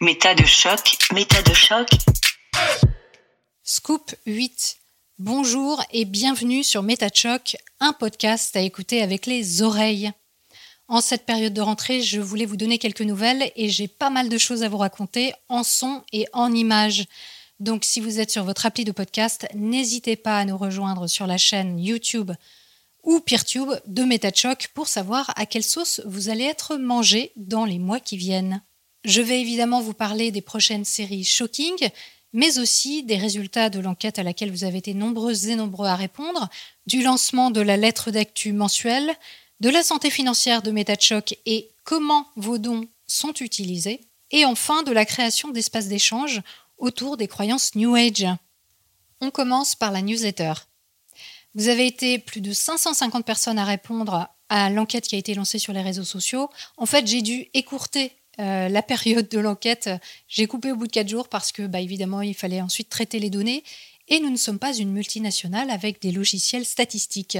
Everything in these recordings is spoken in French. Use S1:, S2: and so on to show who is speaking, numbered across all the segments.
S1: Méta de choc, méta de choc.
S2: Scoop 8. Bonjour et bienvenue sur Méta de choc, un podcast à écouter avec les oreilles. En cette période de rentrée, je voulais vous donner quelques nouvelles et j'ai pas mal de choses à vous raconter en son et en images. Donc si vous êtes sur votre appli de podcast, n'hésitez pas à nous rejoindre sur la chaîne YouTube ou PeerTube de MetaChoc pour savoir à quelle sauce vous allez être mangé dans les mois qui viennent. Je vais évidemment vous parler des prochaines séries Shocking, mais aussi des résultats de l'enquête à laquelle vous avez été nombreuses et nombreux à répondre, du lancement de la lettre d'actu mensuelle, de la santé financière de MetaChoc et comment vos dons sont utilisés, et enfin de la création d'espaces d'échange autour des croyances New Age. On commence par la newsletter. Vous avez été plus de 550 personnes à répondre à l'enquête qui a été lancée sur les réseaux sociaux. En fait, j'ai dû écourter euh, la période de l'enquête. J'ai coupé au bout de 4 jours parce que, bah, évidemment, il fallait ensuite traiter les données. Et nous ne sommes pas une multinationale avec des logiciels statistiques.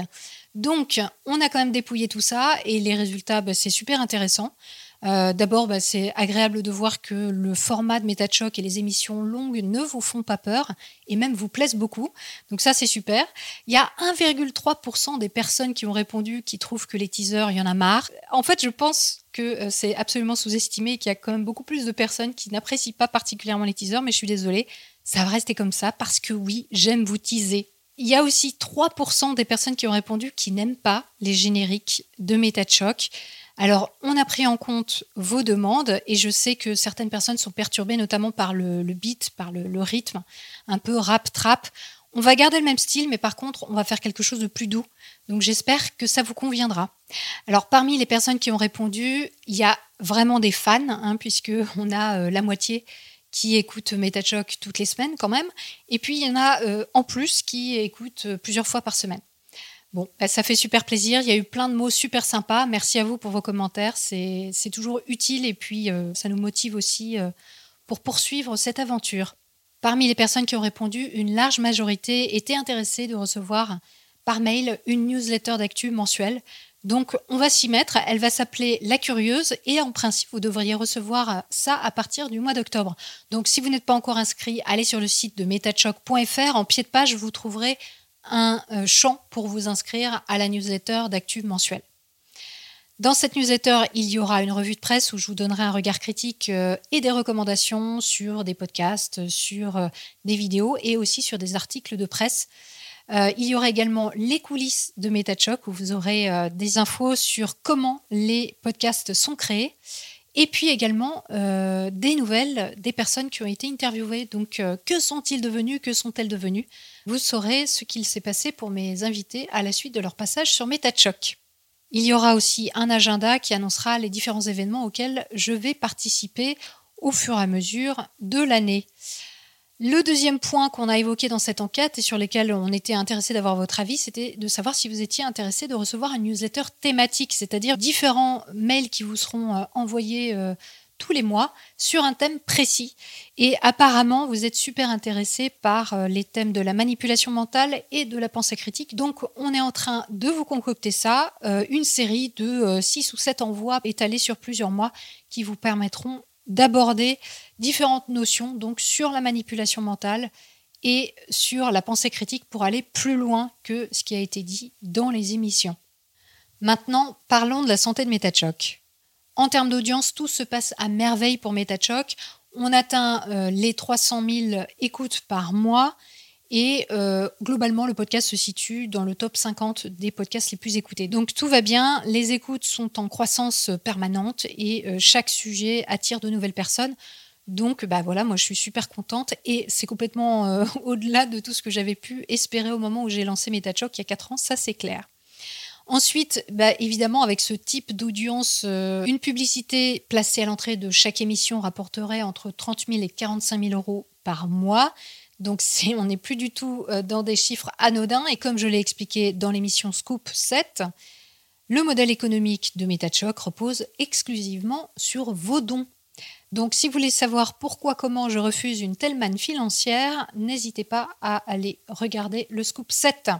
S2: Donc, on a quand même dépouillé tout ça et les résultats, bah, c'est super intéressant. Euh, d'abord, bah, c'est agréable de voir que le format de MetaChoc et les émissions longues ne vous font pas peur et même vous plaisent beaucoup. Donc ça, c'est super. Il y a 1,3% des personnes qui ont répondu qui trouvent que les teasers, il y en a marre. En fait, je pense que euh, c'est absolument sous-estimé et qu'il y a quand même beaucoup plus de personnes qui n'apprécient pas particulièrement les teasers, mais je suis désolée, ça va rester comme ça parce que oui, j'aime vous teaser. Il y a aussi 3% des personnes qui ont répondu qui n'aiment pas les génériques de MetaChoc. Alors, on a pris en compte vos demandes et je sais que certaines personnes sont perturbées, notamment par le, beat, par le, rythme, un peu rap-trap. On va garder le même style, mais par contre, on va faire quelque chose de plus doux. Donc, j'espère que ça vous conviendra. Alors, parmi les personnes qui ont répondu, il y a vraiment des fans, hein, puisque on a euh, la moitié qui écoutent MetaChoc toutes les semaines quand même. Et puis, il y en a euh, en plus qui écoutent euh, plusieurs fois par semaine. Bon, bah, ça fait super plaisir. Il y a eu plein de mots super sympas. Merci à vous pour vos commentaires. C'est toujours utile et puis euh, ça nous motive aussi euh, pour poursuivre cette aventure. Parmi les personnes qui ont répondu, une large majorité était intéressée de recevoir par mail une newsletter d'actu mensuelle. Donc on va s'y mettre. Elle va s'appeler La Curieuse et en principe vous devriez recevoir ça à partir du mois d'octobre. Donc si vous n'êtes pas encore inscrit, allez sur le site de metachoc.fr. En pied de page, vous trouverez un euh, champ pour vous inscrire à la newsletter d'actu mensuel. Dans cette newsletter, il y aura une revue de presse où je vous donnerai un regard critique euh, et des recommandations sur des podcasts, sur euh, des vidéos et aussi sur des articles de presse. il y aura également les coulisses de MetaChoc où vous aurez des infos sur comment les podcasts sont créés et puis également euh, des nouvelles des personnes qui ont été interviewées. Donc, euh, que sont-ils devenus? Que sont-elles devenues? Vous saurez ce qu'il s'est passé pour mes invités à la suite de leur passage sur MetaChoc. Il y aura aussi un agenda qui annoncera les différents événements auxquels je vais participer au fur et à mesure de l'année. Le deuxième point qu'on a évoqué dans cette enquête et sur lequel on était intéressé d'avoir votre avis, c'était de savoir si vous étiez intéressé de recevoir un newsletter thématique, c'est-à-dire différents mails qui vous seront euh, envoyés euh, tous les mois sur un thème précis. Et apparemment, vous êtes super intéressé par euh, les thèmes de la manipulation mentale et de la pensée critique. Donc, on est en train de vous concocter ça, une série de 6 ou 7 envois étalés sur plusieurs mois qui vous permettront d'aborder différentes notions donc sur la manipulation mentale et sur la pensée critique pour aller plus loin que ce qui a été dit dans les émissions. Maintenant, parlons de la santé de MetaChoc. En termes d'audience, tout se passe à merveille pour MetaChoc. On atteint euh, les 300 000 écoutes par mois et euh, globalement, le podcast se situe dans le top 50 des podcasts les plus écoutés. Donc tout va bien, les écoutes sont en croissance permanente et euh, chaque sujet attire de nouvelles personnes. Donc bah voilà, moi je suis super contente et c'est complètement euh, au-delà de tout ce que j'avais pu espérer au moment où j'ai lancé MetaChoc il y a 4 ans, ça c'est clair. Ensuite, bah, évidemment, avec ce type d'audience, une publicité placée à l'entrée de chaque émission rapporterait entre 30 000 et 45 000 euros par mois. Donc on n'est plus du tout euh, dans des chiffres anodins. Et comme je l'ai expliqué dans l'émission Scoop 7, le modèle économique de MetaChoc repose exclusivement sur vos dons. Donc si vous voulez savoir pourquoi, comment je refuse une telle manne financière, n'hésitez pas à aller regarder le Scoop 7.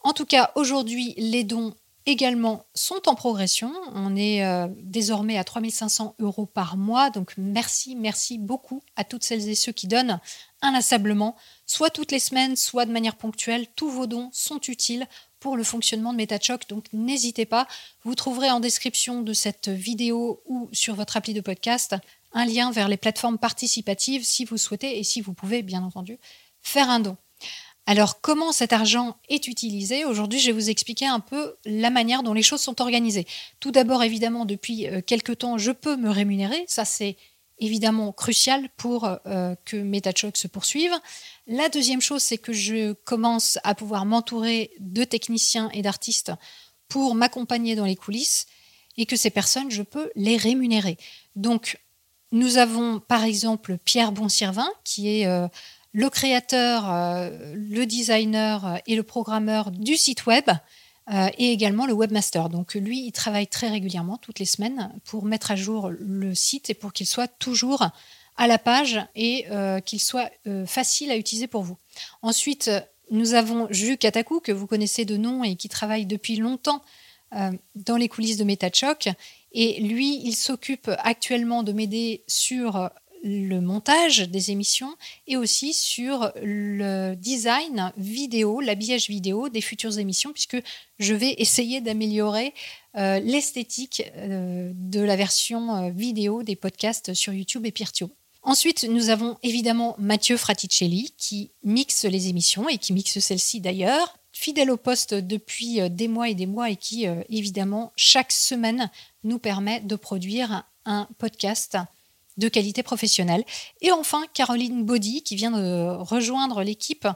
S2: En tout cas, aujourd'hui, les dons également sont en progression. On est euh, désormais à 3500 euros par mois. Donc merci, merci beaucoup à toutes celles et ceux qui donnent inlassablement, soit toutes les semaines, soit de manière ponctuelle. Tous vos dons sont utiles pour le fonctionnement de MetaChoc. Donc n'hésitez pas. Vous trouverez en description de cette vidéo ou sur votre appli de podcast un lien vers les plateformes participatives si vous souhaitez et si vous pouvez, bien entendu, faire un don. Alors, comment cet argent est utilisé? Aujourd'hui, je vais vous expliquer un peu la manière dont les choses sont organisées. Tout d'abord, évidemment, depuis euh, quelques temps, je peux me rémunérer. Ça, c'est évidemment crucial pour euh, que MetaChoc se poursuive. La deuxième chose, c'est que je commence à pouvoir m'entourer de techniciens et d'artistes pour m'accompagner dans les coulisses et que ces personnes, je peux les rémunérer. Donc, nous avons par exemple Pierre Bonsirvin, qui est euh, le créateur, euh, le designer et le programmeur du site web euh, et également le webmaster. Donc lui, il travaille très régulièrement, toutes les semaines, pour mettre à jour le site et pour qu'il soit toujours à la page et qu'il soit facile à utiliser pour vous. Ensuite, nous avons Jus Kataku, que vous connaissez de nom et qui travaille depuis longtemps dans les coulisses de MetaChoc. Et lui, il s'occupe actuellement de m'aider sur le montage des émissions et aussi sur le design vidéo, l'habillage vidéo des futures émissions, puisque je vais essayer d'améliorer euh, l'esthétique euh, de la version euh, vidéo des podcasts sur YouTube et Pirtio. Ensuite, nous avons évidemment Mathieu Fraticelli qui mixe les émissions et qui mixe celle-ci d'ailleurs, fidèle au poste depuis des mois et des mois et qui évidemment chaque semaine nous permet de produire un podcast qualité professionnelle. Et enfin, Caroline Body, qui vient de rejoindre l'équipe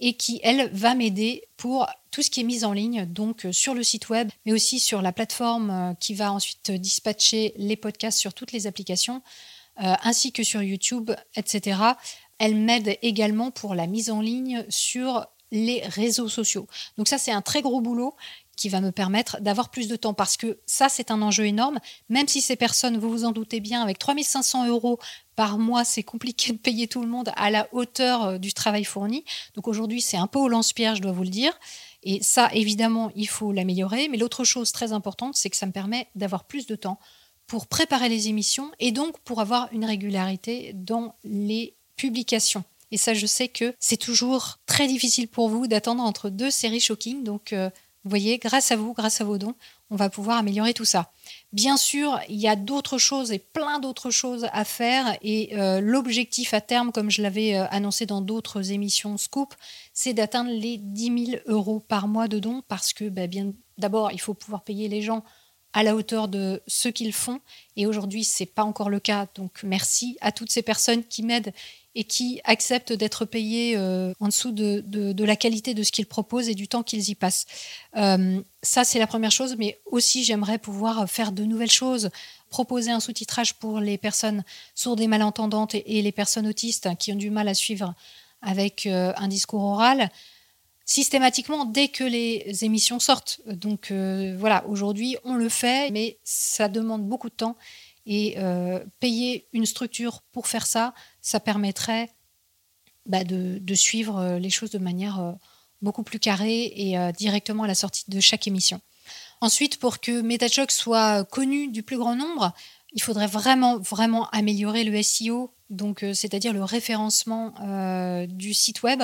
S2: et qui, elle, va m'aider pour tout ce qui est mis en ligne, donc euh, sur le site web, mais aussi sur la plateforme euh, qui va ensuite dispatcher les podcasts sur toutes les applications, euh, ainsi que sur YouTube, etc. Elle m'aide également pour la mise en ligne sur les réseaux sociaux. Donc ça, c'est un très gros boulot qui va me permettre d'avoir plus de temps parce que ça, c'est un enjeu énorme. Même si ces personnes, vous vous en doutez bien, avec 3500 euros par mois, c'est compliqué de payer tout le monde à la hauteur euh, du travail fourni. Donc aujourd'hui, c'est un peu au lance-pierre, je dois vous le dire. Et ça, évidemment, il faut l'améliorer. Mais l'autre chose très importante, c'est que ça me permet d'avoir plus de temps pour préparer les émissions et donc pour avoir une régularité dans les publications. Et ça, je sais que c'est toujours très difficile pour vous d'attendre entre deux séries shocking. Donc, euh, vous voyez, grâce à vous, grâce à vos dons, on va pouvoir améliorer tout ça. Bien sûr, il y a d'autres choses et plein d'autres choses à faire. Et euh, l'objectif à terme, comme je l'avais euh, annoncé dans d'autres émissions Scoop, c'est d'atteindre les 10 000 euros par mois de dons parce que, bah, bien, d'abord, il faut pouvoir payer les gens à la hauteur de ce qu'ils font. Et aujourd'hui, ce n'est pas encore le cas. Donc, merci à toutes ces personnes qui m'aident et qui acceptent d'être payés euh, en dessous de, de, la qualité de ce qu'ils proposent et du temps qu'ils y passent. Euh, ça, c'est la première chose, mais aussi j'aimerais pouvoir faire de nouvelles choses, proposer un sous-titrage pour les personnes sourdes et malentendantes et, les personnes autistes qui ont du mal à suivre avec euh, un discours oral systématiquement dès que les émissions sortent. Donc voilà, aujourd'hui on le fait, mais ça demande beaucoup de temps et payer une structure pour faire ça, ça permettrait bah, de, suivre euh, les choses de manière euh, beaucoup plus carrée et euh, directement à la sortie de chaque émission. Ensuite, pour que MetaChoc soit connu du plus grand nombre, il faudrait vraiment, vraiment améliorer le SEO, donc c'est-à-dire le référencement du site web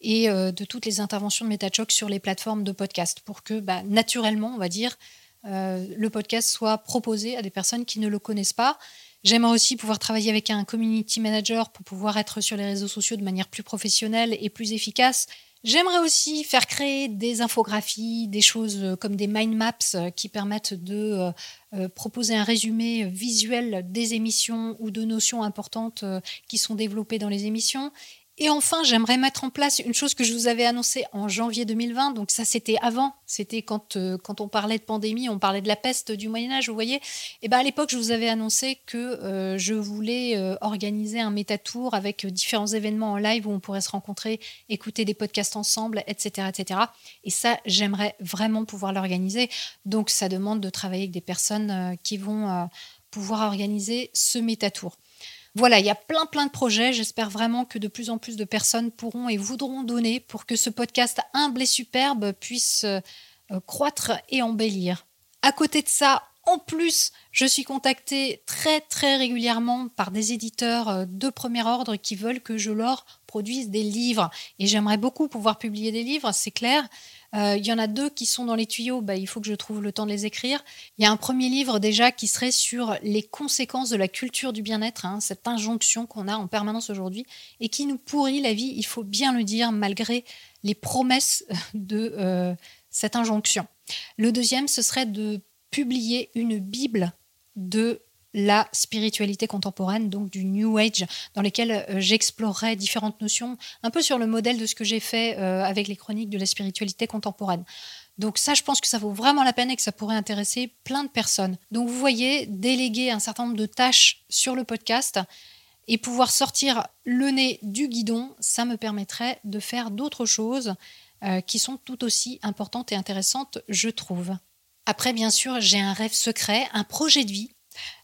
S2: et de toutes les interventions de MetaChoc sur les plateformes de podcast, pour que bah, naturellement, on va dire, le podcast soit proposé à des personnes qui ne le connaissent pas J'aimerais aussi pouvoir travailler avec un community manager pour pouvoir être sur les réseaux sociaux de manière plus professionnelle et plus efficace. J'aimerais aussi faire créer des infographies, des choses euh, comme des mind maps euh, qui permettent de euh, proposer un résumé visuel des émissions ou de notions importantes qui sont développées dans les émissions. Et enfin, j'aimerais mettre en place une chose que je vous avais annoncée en janvier 2020. Donc ça, c'était avant. C'était quand, euh, quand on parlait de pandémie, on parlait de la peste du Moyen Âge, vous voyez. Et ben à l'époque, je vous avais annoncé que euh, je voulais euh, organiser un métatour avec différents événements en live où on pourrait se rencontrer, écouter des podcasts ensemble, etc., etc. Et ça, j'aimerais vraiment pouvoir l'organiser. Donc ça demande de travailler avec des personnes qui vont pouvoir organiser ce métatour. Voilà, il y a plein plein de projets. J'espère vraiment que de plus en plus de personnes pourront et voudront donner pour que ce podcast humble et superbe puisse euh, croître et embellir. À côté de ça, en plus, je suis contactée très très régulièrement par des éditeurs euh, de premier ordre qui veulent que je leur produise des livres. Et j'aimerais beaucoup pouvoir publier des livres, c'est clair. Euh, il y en a deux qui sont dans les tuyaux, bah, il faut que je trouve le temps de les écrire. Il y a un premier livre déjà qui serait sur les conséquences de la culture du bien-être, hein, cette injonction qu'on a en permanence aujourd'hui et qui nous pourrit la vie, il faut bien le dire, malgré les promesses de euh, cette injonction. Le deuxième, ce serait de publier une Bible de la spiritualité contemporaine, donc du New Age, dans lesquelles euh, j'explorerai différentes notions, un peu sur le modèle de ce que j'ai fait euh, avec les chroniques de la spiritualité contemporaine. Donc ça, je pense que ça vaut vraiment la peine et que ça pourrait intéresser plein de personnes. Donc vous voyez, déléguer un certain nombre de tâches sur le podcast et pouvoir sortir le nez du guidon, ça me permettrait de faire d'autres choses euh, qui sont tout aussi importantes et intéressantes, je trouve. Après, bien sûr, j'ai un rêve secret, un projet de vie.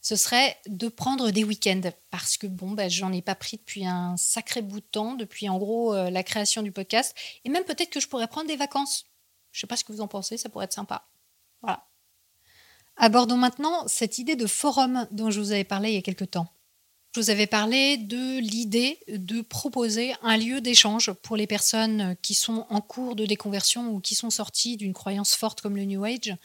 S2: Ce serait de prendre des week-ends parce que bon, ben, j'en ai pas pris depuis un sacré bout de temps, depuis en gros euh, la création du podcast. Et même peut-être que je pourrais prendre des vacances. Je sais pas ce que vous en pensez, ça pourrait être sympa. Voilà. Abordons maintenant cette idée de forum dont je vous avais parlé il y a quelque temps. Je vous avais parlé de l'idée de proposer un lieu d'échange pour les personnes qui sont en cours de déconversion ou qui sont sorties d'une croyance forte comme le New Age,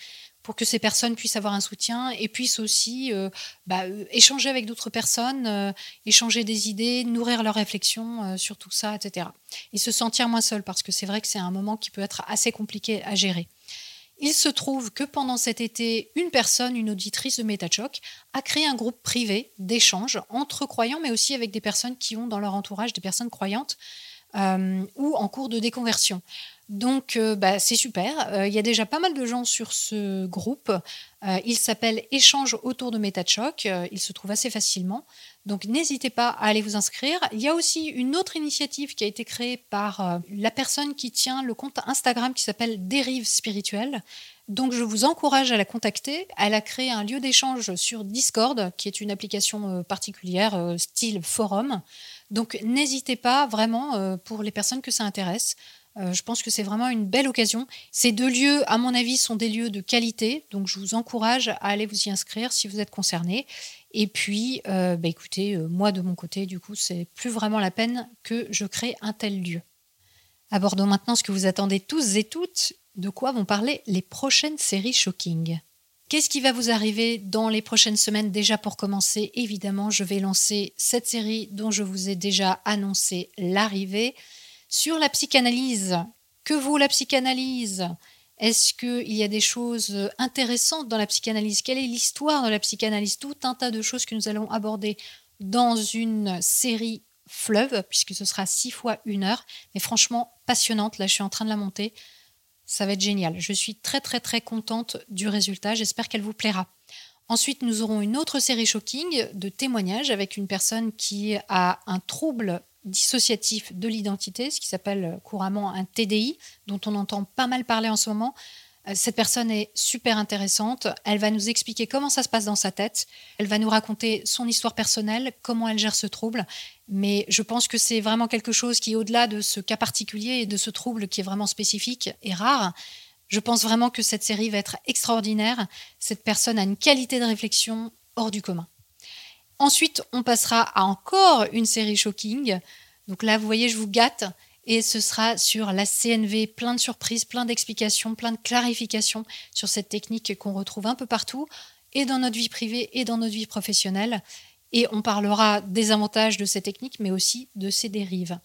S2: pour que ces personnes puissent avoir un soutien et puissent aussi euh, bah, euh, échanger avec d'autres personnes, euh, échanger des idées, nourrir leurs réflexions sur tout ça, etc. Et se sentir moins seul, parce que c'est vrai que c'est un moment qui peut être assez compliqué à gérer. Il se trouve que pendant cet été, une personne, une auditrice de MetaChoc, a créé un groupe privé d'échange entre croyants, mais aussi avec des personnes qui ont dans leur entourage des personnes croyantes ou en cours de déconversion. Donc, euh, bah, c'est super. Euh, il y a déjà pas mal de gens sur ce groupe. Euh, il s'appelle Échange autour de MetaChoc. il se trouve assez facilement. Donc, n'hésitez pas à aller vous inscrire. Il y a aussi une autre initiative qui a été créée par la personne qui tient le compte Instagram qui s'appelle Dérive Spirituelle. Donc, je vous encourage à la contacter. Elle a créé un lieu d'échange sur Discord, qui est une application particulière, style forum. Donc, n'hésitez pas vraiment pour les personnes que ça intéresse. Euh, je pense que c'est vraiment une belle occasion. Ces deux lieux, à mon avis, sont des lieux de qualité, donc je vous encourage à aller vous y inscrire si vous êtes concerné. Et puis, euh, bah, écoutez, euh, moi de mon côté, du coup, c'est plus vraiment la peine que je crée un tel lieu. Abordons maintenant ce que vous attendez tous et toutes, de quoi vont parler les prochaines séries Shocking? Qu'est-ce qui va vous arriver dans les prochaines semaines Déjà pour commencer, évidemment, je vais lancer cette série dont je vous ai déjà annoncé l'arrivée. Sur la psychanalyse, que vaut la psychanalyse? Est-ce qu'il y a des choses intéressantes dans la psychanalyse? Quelle est l'histoire de la psychanalyse? Tout un tas de choses que nous allons aborder dans une série fleuve, puisque ce sera six fois une heure, mais franchement passionnante. Là, je suis en train de la monter. Ça va être génial. Je suis très très très contente du résultat. J'espère qu'elle vous plaira. Ensuite, nous aurons une autre série shocking de témoignages avec une personne qui a un trouble dissociatif de l'identité, ce qui s'appelle couramment un TDI, dont on entend pas mal parler en ce moment. Euh, cette personne est super intéressante. Elle va nous expliquer comment ça se passe dans sa tête. Elle va nous raconter son histoire personnelle, comment elle gère ce trouble. Mais je pense que c'est vraiment quelque chose qui, au-delà de ce cas particulier et de ce trouble qui est vraiment spécifique et rare, je pense vraiment que cette série va être extraordinaire. Cette personne a une qualité de réflexion hors du commun. Ensuite, on passera à encore une série shocking. Donc là, vous voyez, je vous gâte. Et ce sera sur la CNV, plein de surprises, plein d'explications, plein de clarifications sur cette technique qu'on retrouve un peu partout, et dans notre vie privée et dans notre vie professionnelle. Et on parlera des avantages de ces techniques, mais aussi de ses dérives.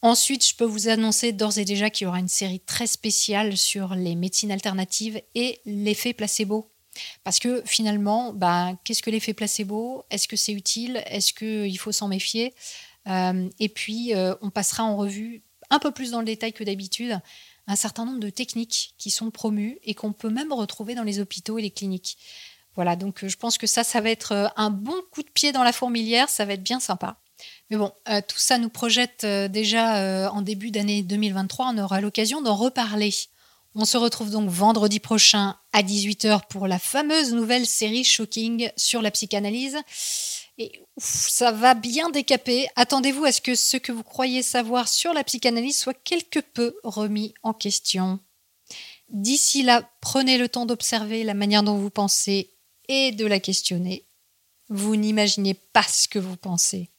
S2: Ensuite, je peux vous annoncer d'ores et déjà qu'il y aura une série très spéciale sur les médecines alternatives et l'effet placebo. Parce que finalement, bah, qu'est-ce que l'effet placebo? Est-ce que c'est utile? Est-ce qu'il faut s'en méfier? Euh, Et puis, euh, on passera en revue un peu plus dans le détail que d'habitude un certain nombre de techniques qui sont promues et qu'on peut même retrouver dans les hôpitaux et les cliniques. Voilà, donc je pense que ça, ça va être euh, un bon coup de pied dans la fourmilière, ça va être bien sympa. Mais bon, tout ça nous projette déjà en début d'année 2023, on aura l'occasion d'en reparler. On se retrouve donc vendredi prochain à 18h pour la fameuse nouvelle série Shocking sur la psychanalyse. Et ça va bien décaper. Attendez-vous à ce que ce que vous croyez savoir sur la psychanalyse soit quelque peu remis en question. D'ici là, prenez le temps d'observer la manière dont vous pensez et de la questionner. Vous n'imaginez pas ce que vous pensez.